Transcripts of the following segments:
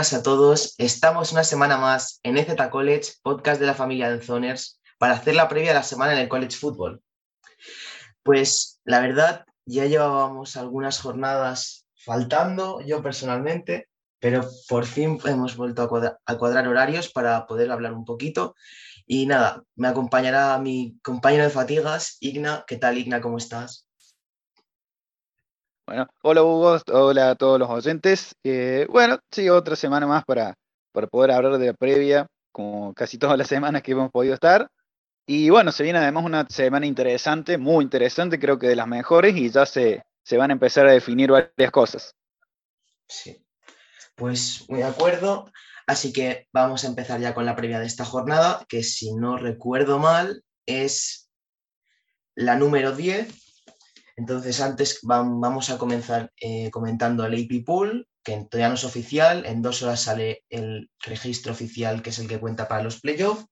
buenas a todos. Estamos una semana más en EZ College, podcast de la familia de Zoners, para hacer la previa de la semana en el College Football. Pues la verdad, ya llevábamos algunas jornadas faltando, yo personalmente, pero por fin hemos vuelto a cuadrar, horarios para poder hablar un poquito. Y nada, me acompañará mi compañero de fatigas, Igna. ¿Qué tal, Igna? ¿Cómo estás? Bueno, hola Hugo, hola a todos los oyentes. Eh, bueno, sí, otra semana más para, para poder hablar de la previa, como casi todas las semanas que hemos podido estar. Y bueno, se viene además una semana interesante, muy interesante, creo que de las mejores, y ya se, se van a empezar a definir varias cosas. Sí, pues muy de acuerdo. Así que vamos a empezar ya con la previa de esta jornada, que si no recuerdo mal es la número 10 entonces, antes vamos a comenzar eh, comentando el AP Pool, que todavía no es oficial. En dos horas sale el registro oficial, que es el que cuenta para los playoffs.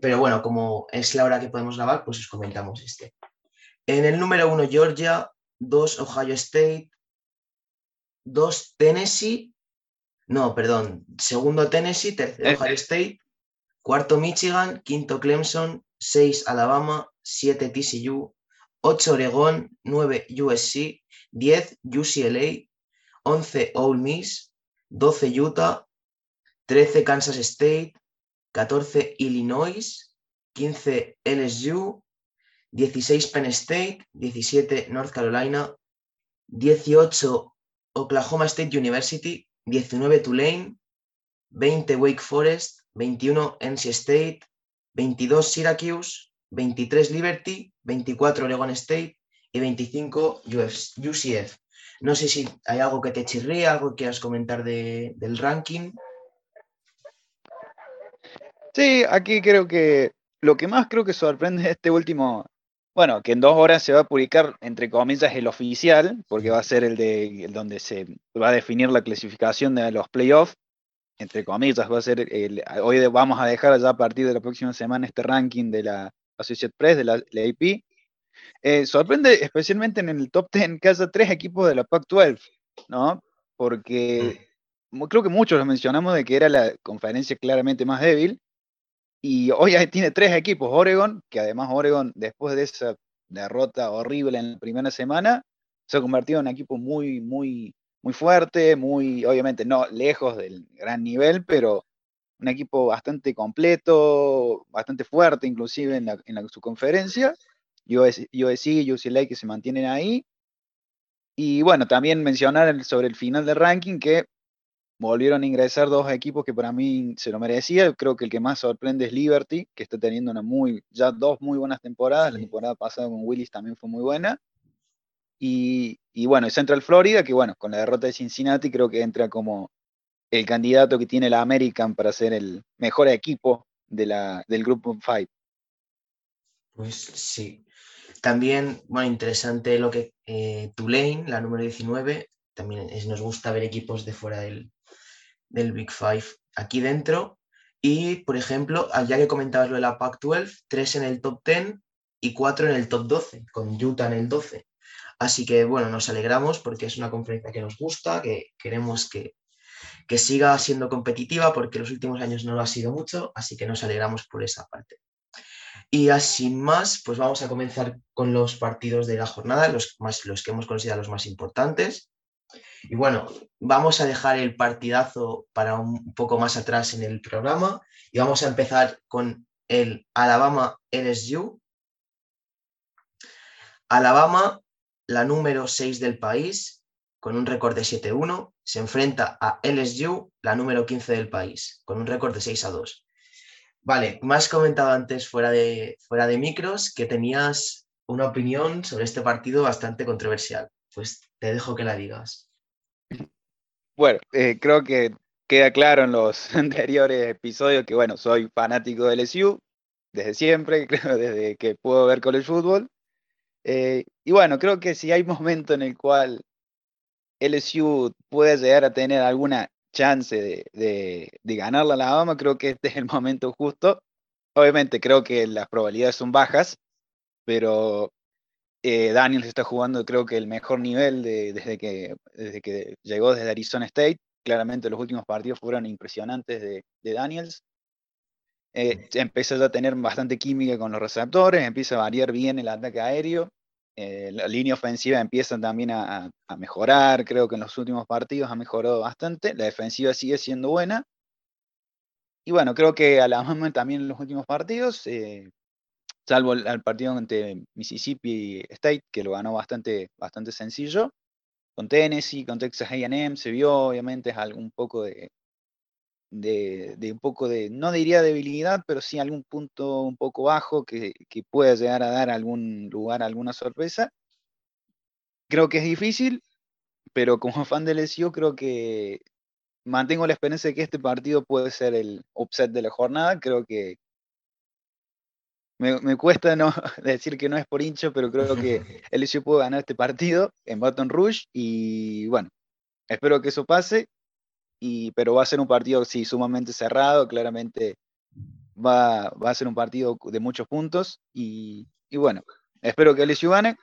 Pero bueno, como es la hora que podemos grabar, pues os comentamos este. En el número uno, Georgia, dos, Ohio State, dos, Tennessee. No, perdón. Segundo, Tennessee, tercero, Ohio State, cuarto, Michigan, quinto, Clemson, seis, Alabama, siete, TCU, 8 Oregón, 9 USC, 10 UCLA, 11 Ole Miss, 12 Utah, 13 Kansas State, 14 Illinois, 15 LSU, 16 Penn State, 17 North Carolina, 18 Oklahoma State University, 19 Tulane, 20 Wake Forest, 21 NC State, 22 Syracuse, 23 Liberty, 24 Oregon State y 25 UCF. No sé si hay algo que te chirríe, algo que quieras comentar del ranking. Sí, aquí creo que lo que más creo que sorprende es este último, bueno, que en dos horas se va a publicar, entre comillas, el oficial, porque va a ser el de donde se va a definir la clasificación de los playoffs, entre comillas, va a ser hoy vamos a dejar ya a partir de la próxima semana este ranking de la Associate Press, de la, AP. Eh, sorprende especialmente en el top 10 que haya tres equipos de la Pac-12, ¿no? Porque mm. creo que muchos lo mencionamos de que era la conferencia claramente más débil. Y hoy tiene tres equipos, Oregon, que además Oregon, después de esa derrota horrible en la primera semana, se ha convertido en un equipo muy, muy, muy fuerte, muy, obviamente no lejos del gran nivel, pero un equipo bastante completo, bastante fuerte inclusive en, la, en su conferencia. USC y UCLA que se mantienen ahí. Y bueno, también mencionar sobre el final del ranking que volvieron a ingresar dos equipos que para mí se lo merecía. Creo que el que más sorprende es Liberty, que está teniendo una muy, ya dos muy buenas temporadas. La temporada pasada con Willis también fue muy buena. Y, y bueno, Central Florida, que bueno, con la derrota de Cincinnati creo que entra como el candidato que tiene la American para ser el mejor equipo de la, del grupo 5. Pues sí. También, bueno, interesante lo que eh, Tulane, la número 19, también nos gusta ver equipos de fuera del, del Big Five aquí dentro. Y, por ejemplo, ya que comentabas lo de la Pac-12, tres en el top 10 y cuatro en el top 12, con Utah en el 12. Así que, bueno, nos alegramos porque es una conferencia que nos gusta, que queremos que que siga siendo competitiva porque los últimos años no lo ha sido mucho, así que nos alegramos por esa parte. Y así más, pues vamos a comenzar con los partidos de la jornada, los, más, los que hemos considerado los más importantes. Y bueno, vamos a dejar el partidazo para un poco más atrás en el programa y vamos a empezar con el Alabama LSU. Alabama, la número 6 del país, con un récord de 7-1, se enfrenta a LSU, la número 15 del país, con un récord de 6-2. Vale, me has comentado antes fuera de, fuera de micros que tenías una opinión sobre este partido bastante controversial. Pues te dejo que la digas. Bueno, eh, creo que queda claro en los anteriores episodios que, bueno, soy fanático de LSU desde siempre, creo desde que puedo ver college football. Eh, y bueno, creo que si hay momento en el cual LSU puede llegar a tener alguna chance de, de, ganar la Alabama, creo que este es el momento justo. Obviamente creo que las probabilidades son bajas, pero eh, Daniel está jugando creo que el mejor nivel desde, que, desde que llegó desde Arizona State. claramente los últimos partidos fueron impresionantes de, Daniels. Eh, empieza a tener bastante química con los receptores, empieza a variar bien el ataque aéreo. Eh, la línea ofensiva empieza también a, mejorar, creo que en los últimos partidos ha mejorado bastante. La defensiva sigue siendo buena. Y bueno, creo que a la Alabama también en los últimos partidos, eh, salvo el, partido ante Mississippi State, que lo ganó bastante, bastante sencillo, con Tennessee, con Texas AM, se vio obviamente algún poco de, de, un poco de, no diría debilidad, pero sí algún punto un poco bajo que, que pueda llegar a dar algún lugar, alguna sorpresa. Creo que es difícil, pero como fan de LSU creo que mantengo la esperanza de que este partido puede ser el upset de la jornada. Creo que me, cuesta no decir que no es por hincho, pero creo que LSU puede ganar este partido en Baton Rouge y bueno, espero que eso pase. Y, pero va a ser un partido, sí, sumamente cerrado, claramente va, a ser un partido de muchos puntos y, bueno, espero que LSU gane.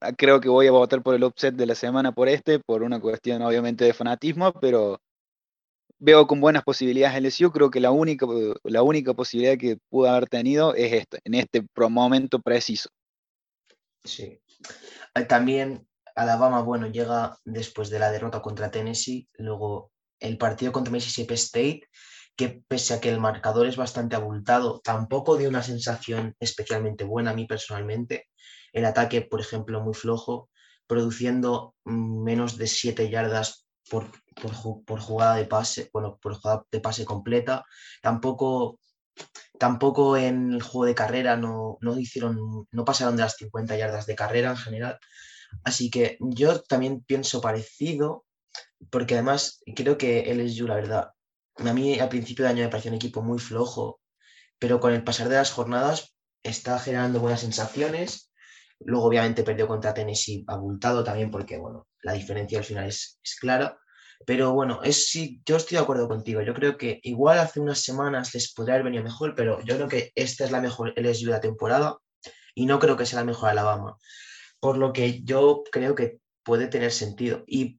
Ah, creo que voy a votar por el upset de la semana por este, por una cuestión obviamente de fanatismo, pero veo con buenas posibilidades LSU. Creo que la única, la única posibilidad que pudo haber tenido es esta, en este momento preciso. Sí. Eh, también Alabama, bueno, llega después de la derrota contra Tennessee, luego el partido contra Mississippi State, que pese a que el marcador es bastante abultado, tampoco dio una sensación especialmente buena a mí personalmente. El ataque, por ejemplo, muy flojo, produciendo mm, menos de 7 yardas por, por, jugada de pase, bueno, por jugada de pase completa. Tampoco, tampoco en el juego de carrera no, no hicieron, no pasaron de las 50 yardas de carrera en general. Así que yo también pienso parecido, porque además creo que LSU, la verdad, a mí al principio de año me pareció un equipo muy flojo, pero con el pasar de las jornadas está generando buenas sensaciones. Luego, obviamente, perdió contra Tennessee abultado también, porque bueno, la diferencia al final es, es clara. Pero bueno, es, sí, yo estoy de acuerdo contigo. Yo creo que igual hace unas semanas les podría haber venido mejor, pero yo creo que esta es la mejor LSU de la temporada y no creo que sea la mejor Alabama. Por lo que yo creo que puede tener sentido. Y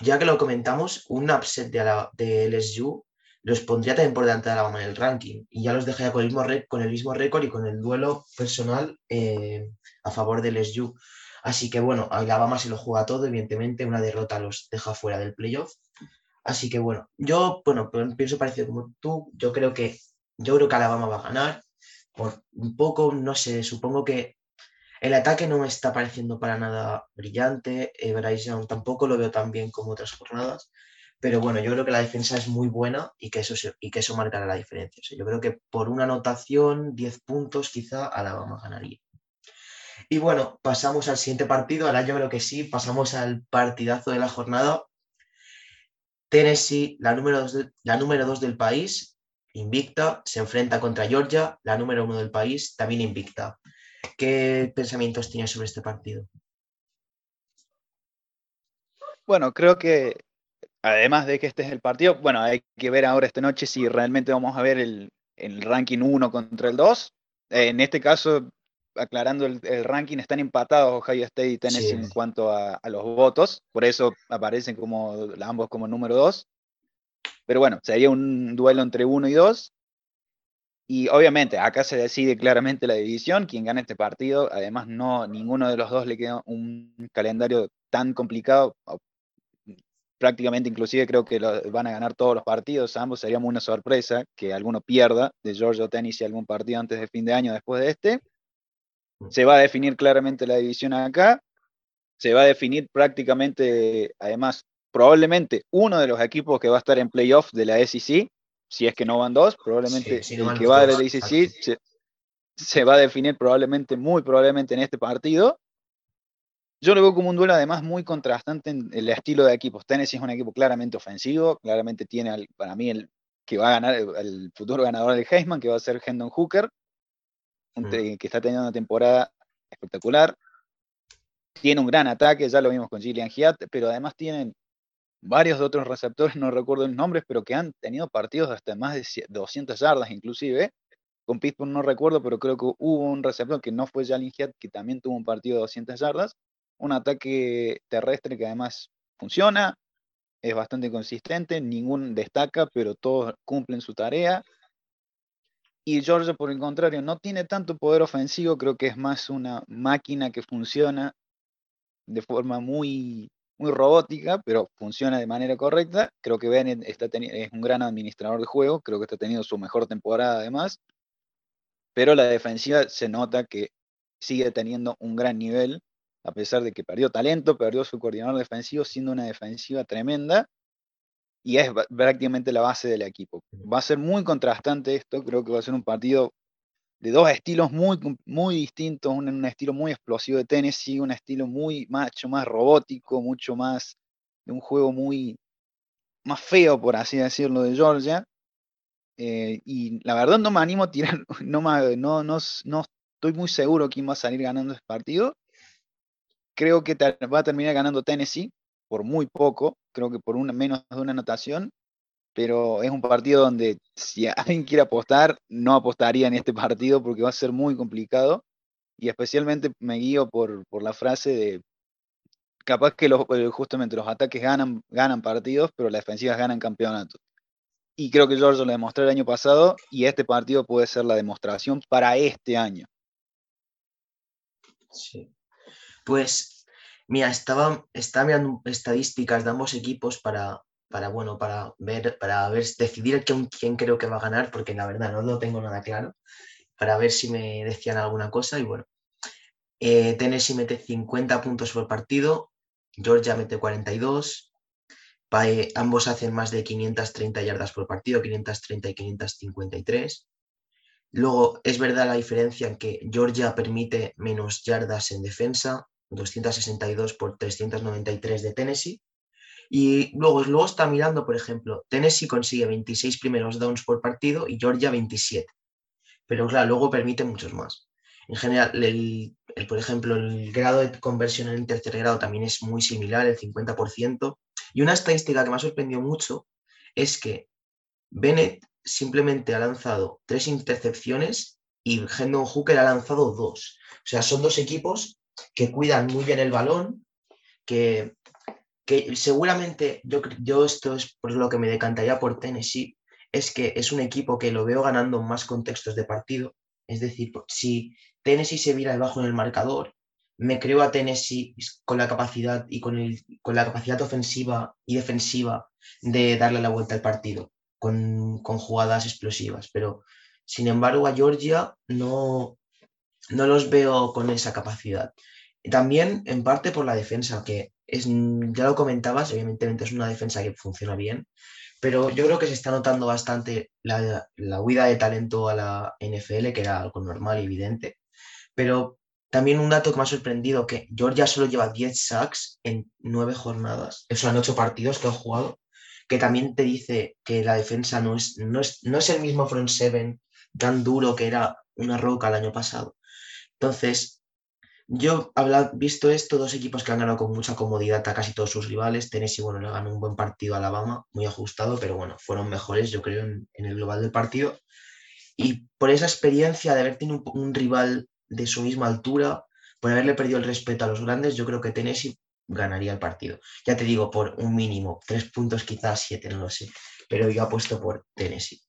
ya que lo comentamos, un upset de, de LSU los pondría también por delante de Alabama en el ranking y ya los dejaría con el mismo, con el mismo récord y con el duelo personal eh, a favor de LSU. Así que bueno, Alabama se lo juega todo, evidentemente una derrota los deja fuera del playoff. Así que bueno, yo bueno, pienso parecido como tú, yo creo que yo creo que Alabama va a ganar por un poco, no sé, supongo que el ataque no me está pareciendo para nada brillante, eh, tampoco lo veo tan bien como otras jornadas, pero bueno, yo creo que la defensa es muy buena y que eso, y que eso marcará la diferencia. yo creo que por una anotación, 10 puntos, quizá Alabama ganaría. Y bueno, pasamos al siguiente partido. Ahora yo creo que sí, pasamos al partidazo de la jornada. Tennessee, la número dos, la número dos del país, invicta, se enfrenta contra Georgia, la número uno del país, también invicta. ¿Qué pensamientos tienes sobre este partido? Bueno, creo que además de que este es el partido, bueno, hay que ver ahora esta noche si realmente vamos a ver el, el ranking 1 contra el 2. En este caso, aclarando el, ranking, están empatados Ohio State y Tennessee en cuanto a, los votos, por eso aparecen como ambos como número dos. Pero bueno, sería un duelo entre uno y dos. Y obviamente acá se decide claramente la división, quien gana este partido. Además, no ninguno de los dos le queda un calendario tan complicado. Prácticamente, inclusive creo que van a ganar todos los partidos. Ambos sería una sorpresa que alguno pierda de Georgia o Tennessee algún partido antes de fin de año después de este. Se va a definir claramente la división acá. Se va a definir prácticamente, además, probablemente uno de los equipos que va a estar en playoff de la SEC, si es que no van dos, probablemente el que va de la SEC se, va a definir probablemente, muy probablemente en este partido. Yo lo veo como un duelo además muy contrastante en el estilo de equipos. Tennessee es un equipo claramente ofensivo, claramente tiene para mí el que va a ganar, el futuro ganador del Heisman, que va a ser Hendon Hooker, que está teniendo una temporada espectacular. Tiene un gran ataque, ya lo vimos con Gillian Hiat, pero además tienen varios de otros receptores, no recuerdo los nombres, pero que han tenido partidos hasta más de 200 yardas inclusive. Con Pittsburgh no recuerdo, pero creo que hubo un receptor que no fue Jalen Hiat, que también tuvo un partido de 200 yardas. Un ataque terrestre que además funciona. es bastante consistente, ningún destaca, pero todos cumplen su tarea. Y Georgia, por el contrario, no tiene tanto poder ofensivo, creo que es más una máquina que funciona de forma muy, muy robótica, pero funciona de manera correcta. Creo que Bennett está es un gran administrador de juego, creo que está teniendo su mejor temporada además, pero la defensiva se nota que sigue teniendo un gran nivel, a pesar de que perdió talento, perdió su coordinador defensivo, siendo una defensiva tremenda, y es prácticamente la base del equipo. Va a ser muy contrastante esto, creo que va a ser un partido de dos estilos muy, muy distintos, un, estilo muy explosivo de Tennessee, un estilo muy mucho más robótico, mucho más de un juego muy más feo, por así decirlo, de Georgia. Eh, y la verdad no me animo a tirar, no, no, no, no estoy muy seguro quién va a salir ganando este partido. Creo que va a terminar ganando Tennessee por muy poco, creo que por una, menos de una anotación, pero es un partido donde si alguien quiere apostar, no apostaría en este partido porque va a ser muy complicado. Y especialmente me guío por, la frase de capaz que eh, justamente los ataques ganan, ganan partidos, pero las defensivas ganan campeonatos. Y creo que George lo demostró el año pasado y este partido puede ser la demostración para este año. Sí. Pues, mira, estaba, estaba mirando estadísticas de ambos equipos para, para, bueno, para ver, para ver, decidir quién, quién creo que va a ganar, porque la verdad no lo tengo nada claro, para ver si me decían alguna cosa. Y bueno, eh, Tennessee mete 50 puntos por partido, Georgia mete 42, eh, ambos hacen más de 530 yardas por partido, 530 y 553. Luego, es verdad la diferencia en que Georgia permite menos yardas en defensa, 262 por 393 de Tennessee, y luego, luego está mirando, por ejemplo, Tennessee consigue 26 primeros downs por partido y Georgia 27. Pero claro, luego permite muchos más. En general, el, por ejemplo, el grado de conversión en el tercer grado también es muy similar, el 50%. Y una estadística que me ha sorprendido mucho es que Bennett simplemente ha lanzado tres intercepciones y Hendon Hooker ha lanzado dos. O sea, son dos equipos que cuidan muy bien el balón, que que seguramente yo, yo esto es por lo que me decantaría por Tennessee, es que es un equipo que lo veo ganando más contextos de partido. Es decir, si Tennessee se vira debajo en el marcador, me creo a Tennessee con la capacidad y con, el, con la capacidad ofensiva y defensiva de darle la vuelta al partido con, con jugadas explosivas. Pero, sin embargo, a Georgia no, no los veo con esa capacidad. También, en parte, por la defensa, que es, ya lo comentabas, evidentemente es una defensa que funciona bien, pero yo creo que se está notando bastante la, huida de talento a la NFL, que era algo normal y evidente. Pero también un dato que me ha sorprendido, que Georgia solo lleva 10 sacks en 9 jornadas, eso en 8 partidos que han jugado, que también te dice que la defensa no es, no es, no es el mismo front seven tan duro que era una roca el año pasado. Entonces, yo, visto esto, dos equipos que han ganado con mucha comodidad a casi todos sus rivales. Tennessee, bueno, le ganó un buen partido a Alabama, muy ajustado, pero bueno, fueron mejores, yo creo, en, el global del partido. Y por esa experiencia de haber tenido un, rival de su misma altura, por haberle perdido el respeto a los grandes, yo creo que Tennessee ganaría el partido. Ya te digo, por un mínimo, tres puntos, quizás siete, no lo sé, pero yo apuesto por Tennessee.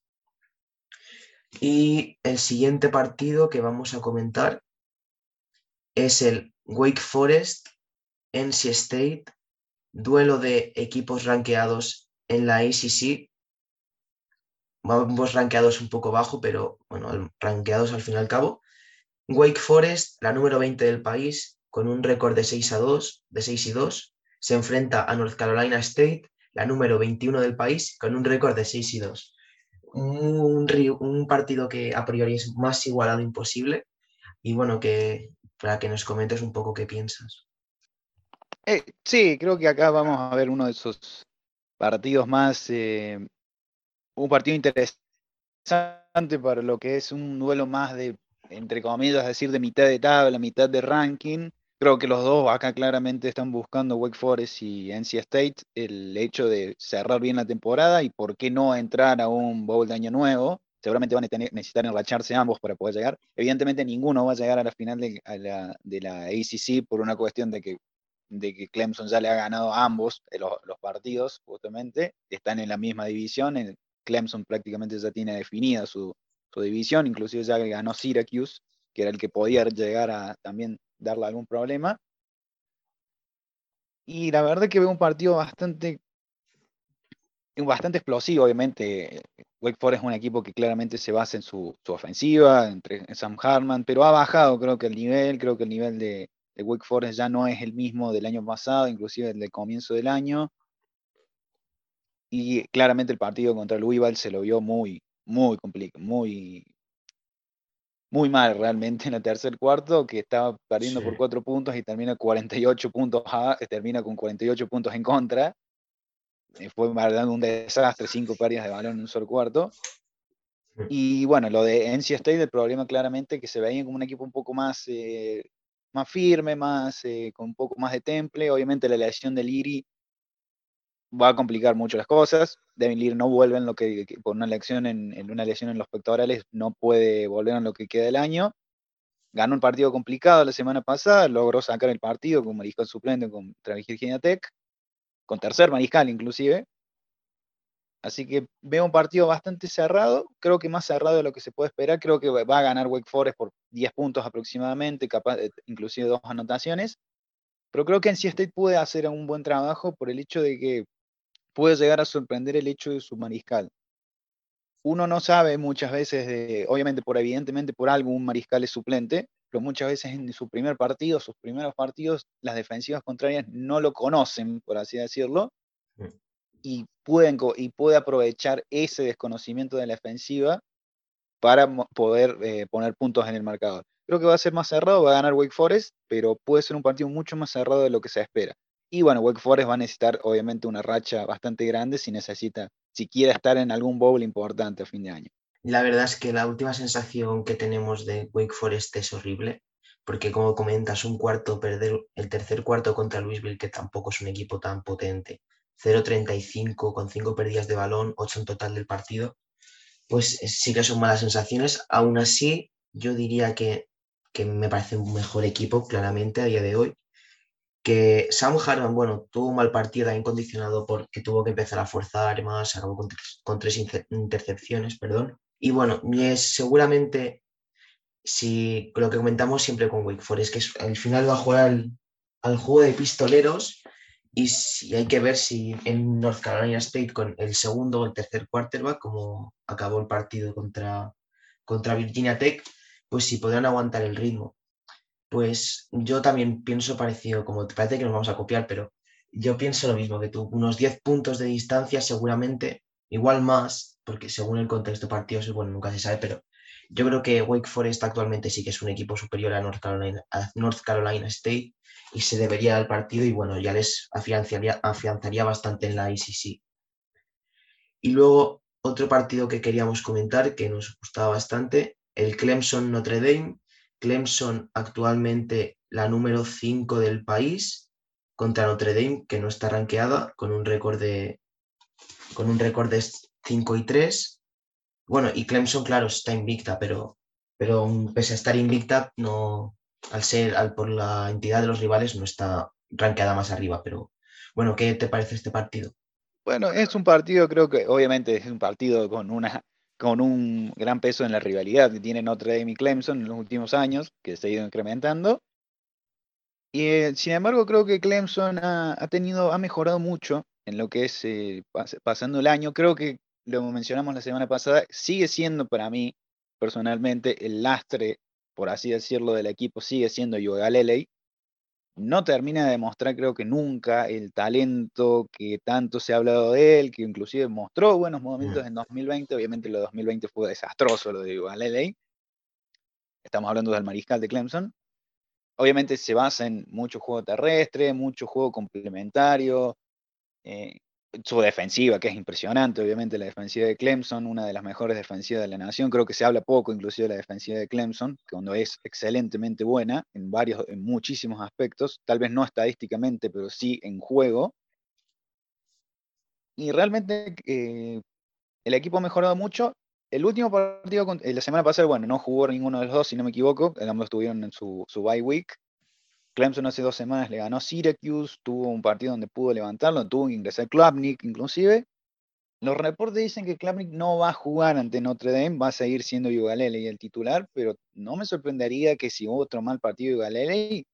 Y el siguiente partido que vamos a comentar es el Wake Forest, NC State, duelo de equipos rankeados en la ACC. Ambos rankeados un poco bajo, pero bueno, rankeados al fin y al cabo. Wake Forest, la número 20 del país, con un récord de 6 a 2, de 6 y 2, se enfrenta a North Carolina State, la número 21 del país, con un récord de 6 y 2. Un, un partido que a priori es más igualado imposible y bueno, que para que nos comentes un poco qué piensas. Eh, sí, creo que acá vamos a ver uno de esos partidos más, eh, un partido interesante para lo que es un duelo más de, entre comillas, decir, de mitad de tabla, mitad de ranking. Creo que los dos acá claramente están buscando Wake Forest y NC State el hecho de cerrar bien la temporada y por qué no entrar a un bowl de año nuevo seguramente van a necesitar enracharse ambos para poder llegar. Evidentemente ninguno va a llegar a la final de, la, ACC por una cuestión de que de Clemson ya le ha ganado a ambos eh, los, partidos, justamente, están en la misma división, Clemson prácticamente ya tiene definida su, división, inclusive ya ganó Syracuse, que era el que podía llegar a también darle algún problema. Y la verdad que veo un partido bastante, bastante explosivo, obviamente. Wake Forest es un equipo que claramente se basa en su, ofensiva, entre Sam Hartman, pero ha bajado creo que el nivel, creo que el nivel de, de Wake Forest ya no es el mismo del año pasado, inclusive el del comienzo del año. Y claramente el partido contra Louisville se lo vio muy, muy complicado, muy, muy mal realmente en el tercer cuarto, que estaba perdiendo por cuatro puntos y termina 48 puntos a, termina con 48 puntos en contra. Eh, fue un desastre, cinco pérdidas de balón en un solo cuarto. Y bueno, lo de NC State, el problema claramente que se veía como un equipo un poco más eh, más firme, más, eh, con un poco más de temple. Obviamente la lesión de Liri va a complicar mucho las cosas. Devin Leary no vuelve en lo que, por una lesión en, una lesión en los pectorales, no puede volver en lo que queda del año. Ganó un partido complicado la semana pasada, logró sacar el partido con mariscal suplente contra Virginia Tech, con tercer mariscal inclusive, Así que veo un partido bastante cerrado, creo que más cerrado de lo que se puede esperar, creo que va a ganar Wake Forest por 10 puntos aproximadamente, capaz, inclusive dos anotaciones, pero creo que en State puede hacer un buen trabajo por el hecho de que puede llegar a sorprender el hecho de su mariscal. Uno no sabe muchas veces, de, obviamente por evidentemente por algo un mariscal es suplente, pero muchas veces en su primer partido, sus primeros partidos, las defensivas contrarias no lo conocen, por así decirlo, mm y, pueden, y puede aprovechar ese desconocimiento de la defensiva para poder eh, poner puntos en el marcador. Creo que va a ser más cerrado, va a ganar Wake Forest, pero puede ser un partido mucho más cerrado de lo que se espera. Y bueno, Wake Forest va a necesitar obviamente una racha bastante grande si necesita, si quiere estar en algún bowl importante a fin de año. La verdad es que la última sensación que tenemos de Wake Forest es horrible, porque como comentas, un cuarto, perder el tercer cuarto contra Louisville, que tampoco es un equipo tan potente, 0.35 con 5 pérdidas de balón, 8 en total del partido, pues sí que son malas sensaciones. Aún así, yo diría que, me parece un mejor equipo, claramente, a día de hoy. Que Sam Harman, bueno, tuvo un mal partido también condicionado porque tuvo que empezar a forzar más, acabó con tres, intercepciones, perdón. Y bueno, es, seguramente, si lo que comentamos siempre con Wake Forest, que al final va a jugar al, al juego de pistoleros y si hay que ver si en North Carolina State con el segundo o el tercer quarterback, como acabó el partido contra, contra Virginia Tech, pues si podrán aguantar el ritmo. Pues yo también pienso parecido, como te parece que nos vamos a copiar, pero yo pienso lo mismo que tú, unos 10 puntos de distancia seguramente, igual más, porque según el contexto partidos, bueno, nunca se sabe, pero yo creo que Wake Forest actualmente sí que es un equipo superior a North Carolina, State y se debería dar partido y bueno, ya les afianzaría, afianzaría bastante en la ICC. Y luego otro partido que queríamos comentar que nos gustaba bastante, el Clemson Notre Dame. Clemson actualmente la número 5 del país contra Notre Dame, que no está rankeada, con un récord de con un récord de 5 y 3. Bueno, y Clemson, claro, está invicta, pero, pero pese a estar invicta, no, al ser, al, por la entidad de los rivales, no está ranqueada más arriba. Pero bueno, ¿qué te parece este partido? Bueno, es un partido, creo que obviamente es un partido con una con un gran peso en la rivalidad que tiene Notre Dame y Clemson en los últimos años, que se ha ido incrementando. Y eh, sin embargo, creo que Clemson ha, tenido, ha mejorado mucho en lo que es eh, pasando el año. Creo que lo mencionamos la semana pasada, sigue siendo para mí personalmente el lastre por así decirlo, del equipo sigue siendo Yoga Lele, no termina de demostrar, creo que nunca, el talento que tanto se ha hablado de él, que inclusive mostró buenos mm. en 2020. Obviamente, lo de 2020 fue desastroso, lo de Yoga Lele. Estamos hablando del mariscal de Clemson. Obviamente se basa en mucho juego terrestre, mucho juego complementario. Eh, su defensiva, que es impresionante, obviamente la defensiva de Clemson, una de las mejores defensivas de la nación, creo que se habla poco inclusive de la defensiva de Clemson, que cuando es excelentemente buena en varios, en muchísimos aspectos, tal vez no estadísticamente, pero sí en juego. Y realmente eh, el equipo ha mejorado mucho. El último partido, la semana pasada, bueno, no jugó ninguno de los dos, si no me equivoco, ambos estuvieron en su, su bye week, Clemson hace dos semanas le ganó Syracuse, tuvo un partido donde pudo levantarlo, tuvo que ingresar Klubnik inclusive. Los reportes dicen que Klubnik no va a jugar ante Notre Dame, va a seguir siendo Yugalele el titular, pero no me sorprendería que si otro mal partido Yugalele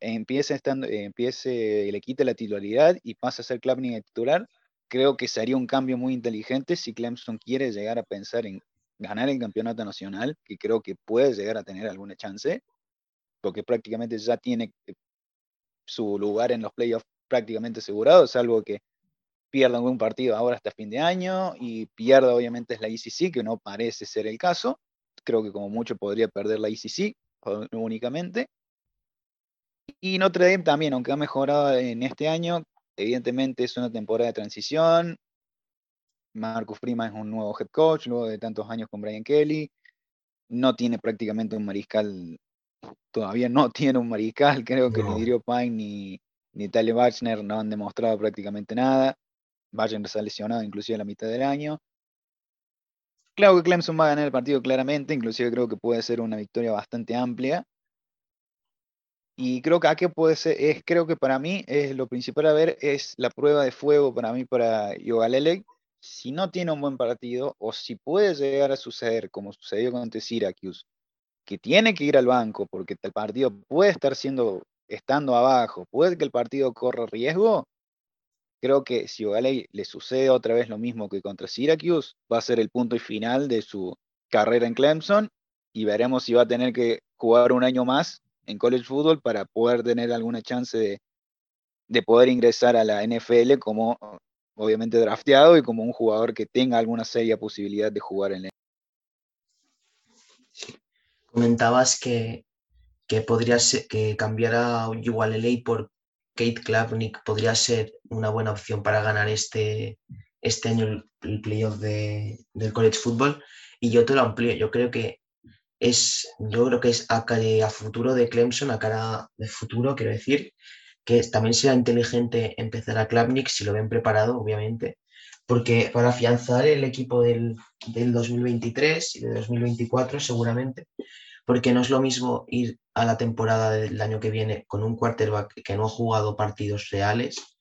empiece, estando, empiece, le quite la titularidad y pase a ser Klubnik el titular. Creo que sería un cambio muy inteligente si Clemson quiere llegar a pensar en ganar el campeonato nacional, que creo que puede llegar a tener alguna chance porque prácticamente ya tiene eh, su lugar en los playoffs prácticamente asegurado, salvo que pierda algún partido ahora hasta fin de año y pierda obviamente es la ICC, que no parece ser el caso. Creo que como mucho podría perder la ICC únicamente. Y Notre Dame también, aunque ha mejorado en este año, evidentemente es una temporada de transición. Marcus Freeman es un nuevo head coach luego de tantos años con Brian Kelly. No tiene prácticamente un mariscal todavía no tiene un mariscal, creo que ni Dirio Pine ni, ni Tyler Bachner no han demostrado prácticamente nada. Bachner se ha lesionado inclusive a la mitad del año. Claro que Clemson va a ganar el partido claramente, inclusive creo que puede ser una victoria bastante amplia. Y creo que aquí puede ser, es, creo que para mí es lo principal a ver es la prueba de fuego para mí para Yogalele. Si no tiene un buen partido o si puede llegar a suceder como sucedió con Syracuse, que tiene que ir al banco porque el partido puede estar siendo, estando abajo, puede que el partido corra riesgo, creo que si Ogaley le sucede otra vez lo mismo que contra Syracuse, va a ser el punto y final de su carrera en Clemson y veremos si va a tener que jugar un año más en college football para poder tener alguna chance de, de poder ingresar a la NFL como obviamente drafteado y como un jugador que tenga alguna seria posibilidad de jugar en la Comentabas que, que podría ser que cambiar a Uwalele por Kate Klapnick podría ser una buena opción para ganar este, este año el, playoff de, del college football. Y yo te lo amplío. Yo creo que es, yo creo que es a, a futuro de Clemson, a cara de futuro, quiero decir, que también será inteligente empezar a Klapnick si lo ven preparado, obviamente, porque para afianzar el equipo del, del 2023 y de 2024 seguramente, porque no es lo mismo ir a la temporada del año que viene con un quarterback que no ha jugado partidos reales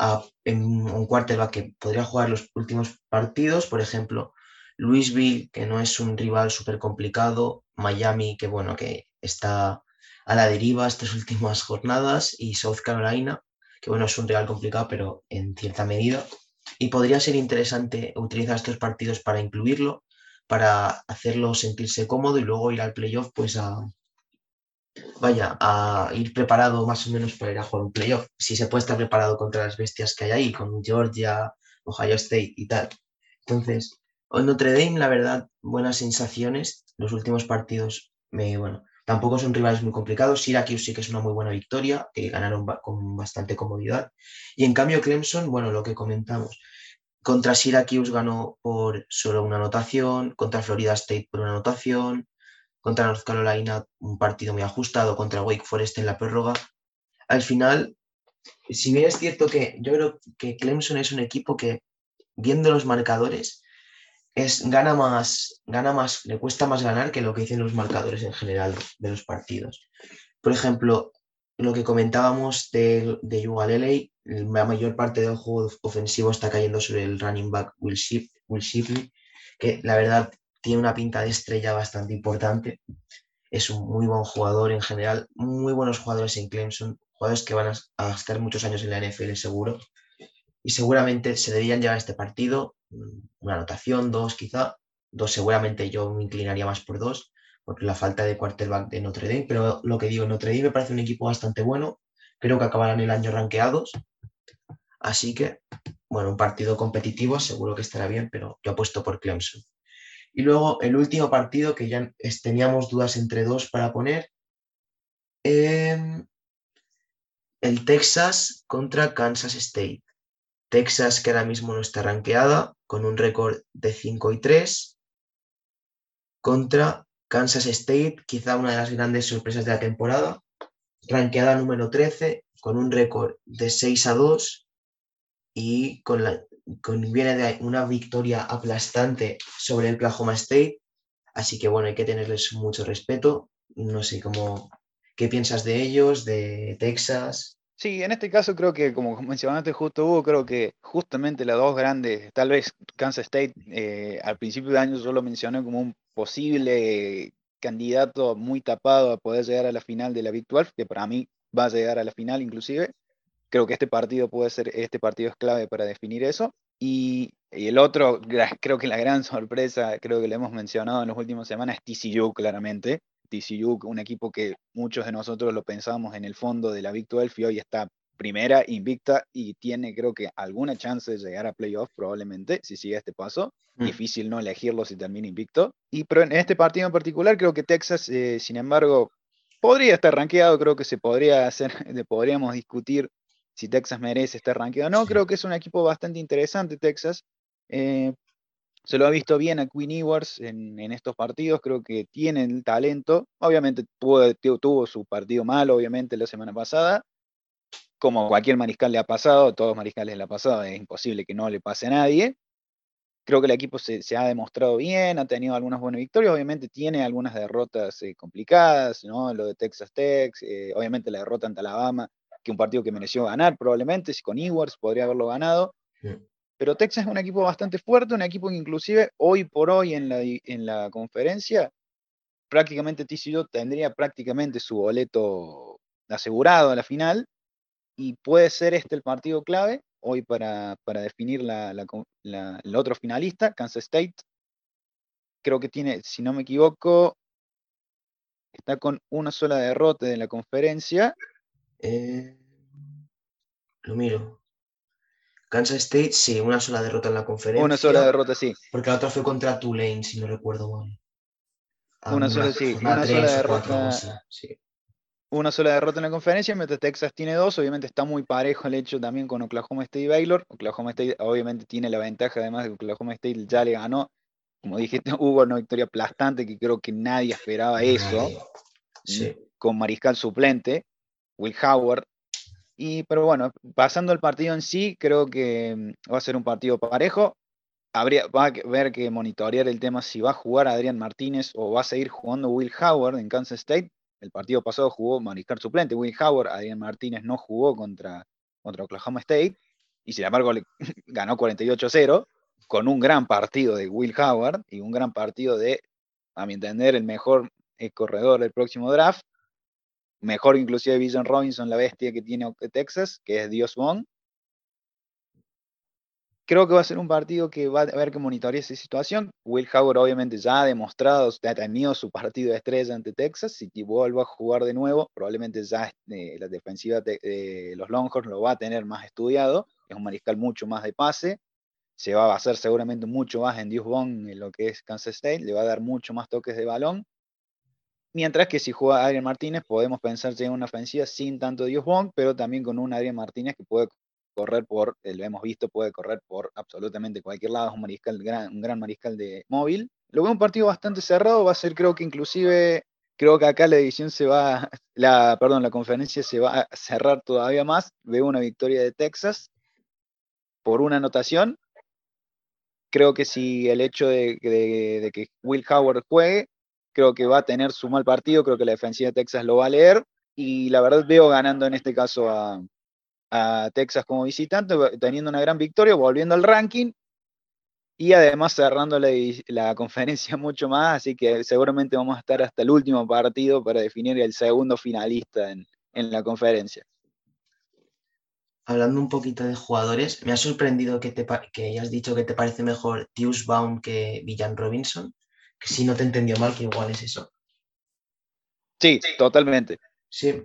a un quarterback que podría jugar los últimos partidos, por ejemplo, Louisville, que no es un rival súper complicado, Miami, que bueno, que está a la deriva estas últimas jornadas, y South Carolina, que bueno, es un rival complicado, pero en cierta medida y podría ser interesante utilizar estos partidos para incluirlo, para hacerlo sentirse cómodo y luego ir al playoff, pues a, vaya, a ir preparado más o menos para ir a jugar un playoff. Si se puede estar preparado contra las bestias que hay ahí, con Georgia, Ohio State y tal. Entonces, en Notre Dame, la verdad, buenas sensaciones. Los últimos partidos, me, bueno, Tampoco son rivales muy complicados. Syracuse sí que es una muy buena victoria, que ganaron con bastante comodidad. Y en cambio Clemson, bueno, lo que comentamos, contra Syracuse ganó por solo una anotación, contra Florida State por una anotación, contra North Carolina un partido muy ajustado, contra Wake Forest en la prórroga. Al final, si bien es cierto que yo creo que Clemson es un equipo que, viendo los marcadores, es, gana, más, gana más, le cuesta más ganar que lo que dicen los marcadores en general de los partidos. Por ejemplo, lo que comentábamos de, de la mayor parte del juego ofensivo está cayendo sobre el running back Will, Shipley, que la verdad tiene una pinta de estrella bastante importante. Es un muy buen jugador en general, muy buenos jugadores en Clemson, jugadores que van a, estar muchos años en la NFL seguro. Y seguramente se deberían llevar este partido una anotación, dos quizá, dos seguramente yo me inclinaría más por dos, porque la falta de quarterback de Notre Dame, pero lo que digo, Notre Dame me parece un equipo bastante bueno, creo que acabarán el año ranqueados, así que, bueno, un partido competitivo seguro que estará bien, pero yo apuesto por Clemson. Y luego el último partido que ya teníamos dudas entre dos para poner, em, el Texas contra Kansas State. Texas, que ahora mismo no está ranqueada, con un récord de 5 y 3, contra Kansas State, quizá una de las grandes sorpresas de la temporada, ranqueada número 13, con un récord de 6 a 2 y con, la, con viene de una victoria aplastante sobre el Oklahoma State. Así que bueno, hay que tenerles mucho respeto. No sé cómo, ¿Qué piensas de ellos, de Texas? Sí, en este caso creo que, como mencionaste justo Hugo, creo que justamente las dos grandes, tal vez Kansas State eh, al principio de año yo lo mencioné como un posible candidato muy tapado a poder llegar a la final de la Big 12, que para mí va a llegar a la final inclusive. Creo que este partido puede ser, este partido es clave para definir eso. Y, el otro, creo que la gran sorpresa, creo que lo hemos mencionado en las últimas semanas, es TCU claramente. TCU, un equipo que muchos de nosotros lo pensábamos en el fondo de la Big 12 y hoy está primera, invicta y tiene creo que alguna chance de llegar a playoff probablemente si sigue este paso. Mm. Difícil no elegirlo si termina invicto. Y pero en este partido en particular creo que Texas, eh, sin embargo, podría estar rankeado, creo que se podría hacer, podríamos discutir si Texas merece estar rankeado. No, creo que es un equipo bastante interesante Texas. Eh, se lo ha visto bien a Queen Ewers en, estos partidos, creo que tiene el talento. Obviamente tuvo, su partido mal, obviamente, la semana pasada. Como cualquier mariscal le ha pasado, todos los mariscales le ha pasado, es imposible que no le pase a nadie. Creo que el equipo se, ha demostrado bien, ha tenido algunas buenas victorias, obviamente tiene algunas derrotas eh, complicadas, ¿no? Lo de Texas Tech, eh, obviamente la derrota ante Alabama, que un partido que mereció ganar probablemente, si con Ewers podría haberlo ganado. Pero Texas es un equipo bastante fuerte, un equipo que inclusive hoy por hoy en la, en la conferencia, prácticamente TCU tendría prácticamente su boleto asegurado a la final y puede ser este el partido clave hoy para, definir la, el otro finalista, Kansas State. Creo que tiene, si no me equivoco, está con una sola derrota de la conferencia. Eh, lo miro. Kansas State, sí, una sola derrota en la conferencia. Una sola derrota, sí. Porque la otra fue contra Tulane, si no recuerdo mal. una, sola, sí, una sola derrota. Una sola derrota en la conferencia, mientras Texas tiene dos. Obviamente está muy parejo el hecho también con Oklahoma State y Baylor. Oklahoma State obviamente tiene la ventaja, además de que Oklahoma State ya le ganó. Como dijiste, hubo una victoria aplastante que creo que nadie esperaba eso. Con mariscal suplente, Will Howard, y, pero bueno, pasando el partido en sí, creo que mm, va a ser un partido parejo. Habría, va a haber que monitorear el tema si va a jugar Adrián Martínez o va a seguir jugando Will Howard en Kansas State. El partido pasado jugó mariscal suplente Will Howard, Adrián Martínez no jugó contra, contra Oklahoma State y sin embargo le, ganó 48-0 con un gran partido de Will Howard y un gran partido de, a mi entender, el mejor eh, corredor del próximo draft mejor inclusive Vision Robinson, la bestia que tiene Texas, que es Dios Bond. Creo que va a ser un partido que va a haber que monitorear esa situación. Will Howard obviamente ya ha demostrado, ha tenido su partido de estrella ante Texas. Si vuelve a jugar de nuevo, probablemente ya eh, la defensiva de los Longhorns lo va a tener más estudiado. Es un mariscal mucho más de pase. Se va a basar seguramente mucho más en Dios Bond en lo que es Kansas State. Le va a dar mucho más toques de balón Mientras que si juega Adrián Martínez, podemos pensar en una ofensiva sin tanto Dios Bond, pero también con un Adrián Martínez que puede correr por, eh, lo hemos visto, puede correr por absolutamente cualquier lado, es un mariscal, un gran mariscal de móvil. Lo veo un partido bastante cerrado, va a ser creo que inclusive, creo que acá la edición se va, la, perdón, la conferencia se va a cerrar todavía más. Veo una victoria de Texas por una anotación. Creo que si el hecho de que Will Howard juegue, creo que va a tener su mal partido, creo que la defensiva de Texas lo va a leer y la verdad veo ganando en este caso a, Texas como visitante, teniendo una gran victoria, volviendo al ranking y además cerrando la, conferencia mucho más, así que seguramente vamos a estar hasta el último partido para definir el segundo finalista en, la conferencia. Hablando un poquito de jugadores, me ha sorprendido que, te, que hayas dicho que te parece mejor Tius Baum que Villan Robinson si no te entendió mal, que igual es eso. Sí, totalmente. Sí.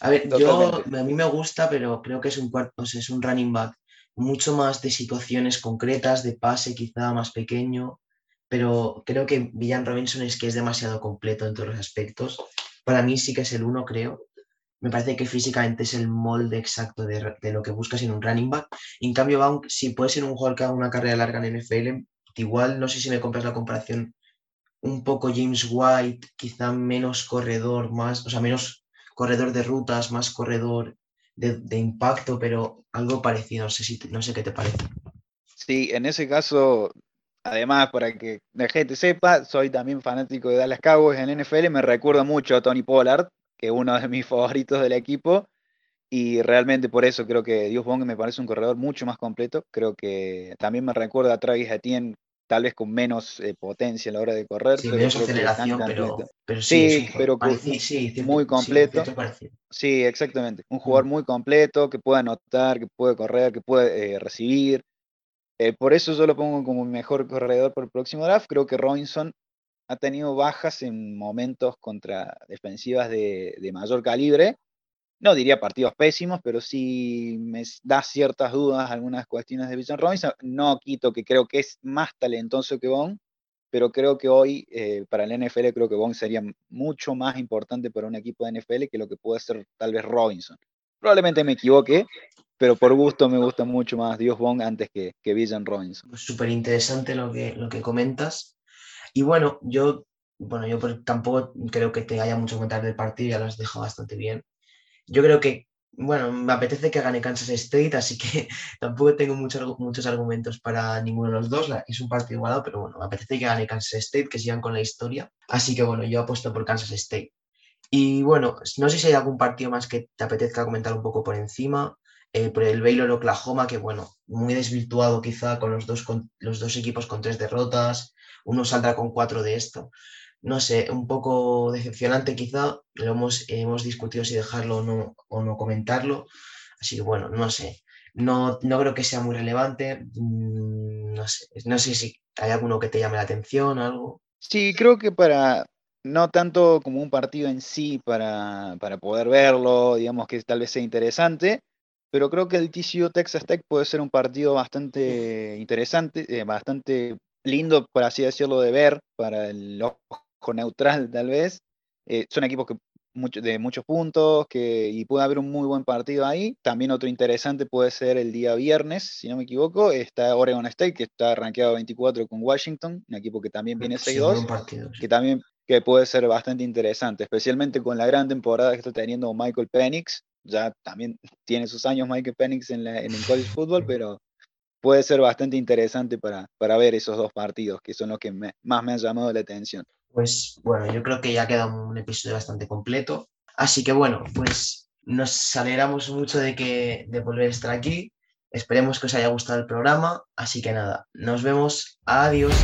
A ver, yo a mí me gusta, pero creo que es un cuarto, es un running back mucho más de situaciones concretas, de pase quizá más pequeño, pero creo que Villan Robinson es que es demasiado completo en todos los aspectos. Para mí sí que es el uno, creo. Me parece que físicamente es el molde exacto de, lo que buscas en un running back. En cambio, si puede ser un jugador que haga una carrera larga en NFL, igual no sé si me compras la comparación un poco James White, quizá menos corredor, más, o sea, menos corredor de rutas, más corredor de, impacto, pero algo parecido, no sé, si, no sé qué te parece. Sí, en ese caso, además, para que la gente sepa, soy también fanático de Dallas Cowboys en NFL, me recuerda mucho a Tony Pollard, que es uno de mis favoritos del equipo. Y realmente por eso creo que Dios Bong me parece un corredor mucho más completo. Creo que también me recuerda a Travis Etienne, tal vez con menos eh, potencia a la hora de correr. Sí, menos aceleración, pero, sí, pero muy completo. Sí, exactamente. Un jugador mm. muy completo, que puede anotar, que puede correr, que puede eh, recibir. Eh, por eso yo lo pongo como mejor corredor para el próximo draft. Creo que Robinson ha tenido bajas en momentos contra defensivas de, de mayor calibre no diría partidos pésimos, pero sí me da ciertas dudas algunas cuestiones de Villan Robinson. No quito que creo que es más talentoso que Bond, pero creo que hoy eh, para el NFL creo que Bond sería mucho más importante para un equipo de NFL que lo que puede ser tal vez Robinson. Probablemente me equivoque, pero por gusto me gusta mucho más Dios Bond antes que, que Villan Robinson. Súper interesante lo que, lo que comentas. Y bueno, yo, bueno, yo tampoco creo que te haya mucho que contar del partido, ya lo has dejado bastante bien yo creo que, bueno, me apetece que gane Kansas State, así que tampoco tengo muchos, muchos argumentos para ninguno de los dos. Es un partido igualado, pero bueno, me apetece que gane Kansas State, que sigan con la historia. Así que bueno, yo apuesto por Kansas State. Y bueno, no sé si hay algún partido más que te apetezca comentar un poco por encima. Eh, por el Baylor Oklahoma, que bueno, muy desvirtuado quizá con los dos, con los dos equipos con tres derrotas. Uno saldrá con cuatro de esto no sé, un poco decepcionante quizá, lo hemos, hemos discutido si dejarlo o no, o no comentarlo, así que bueno, no sé, no, no creo que sea muy relevante, mm, no sé, no sé si hay alguno que te llame la atención, algo. Sí, creo que para, no tanto como un partido en sí para, poder verlo, digamos que tal vez sea interesante, pero creo que el TCU Texas Tech puede ser un partido bastante interesante, eh, bastante lindo, por así decirlo, de ver para el neutral tal vez. Eh, son equipos que de muchos puntos que, y puede haber un muy buen partido ahí. También otro interesante puede ser el día viernes, si no me equivoco, está Oregon State, que está rankeado 24 con Washington, un equipo que también viene 6-2, que también que puede ser bastante interesante, especialmente con la gran temporada que está teniendo Michael Penix. Ya también tiene sus años Michael Penix en, en el college football, pero puede ser bastante interesante para, para ver esos dos partidos, que son los que más me han llamado la atención. Pues bueno, yo creo que ya queda un episodio bastante completo. Así que bueno, pues nos alegramos mucho de, que, de volver a estar aquí. Esperemos que os haya gustado el programa. Así que nada, nos vemos. Adiós.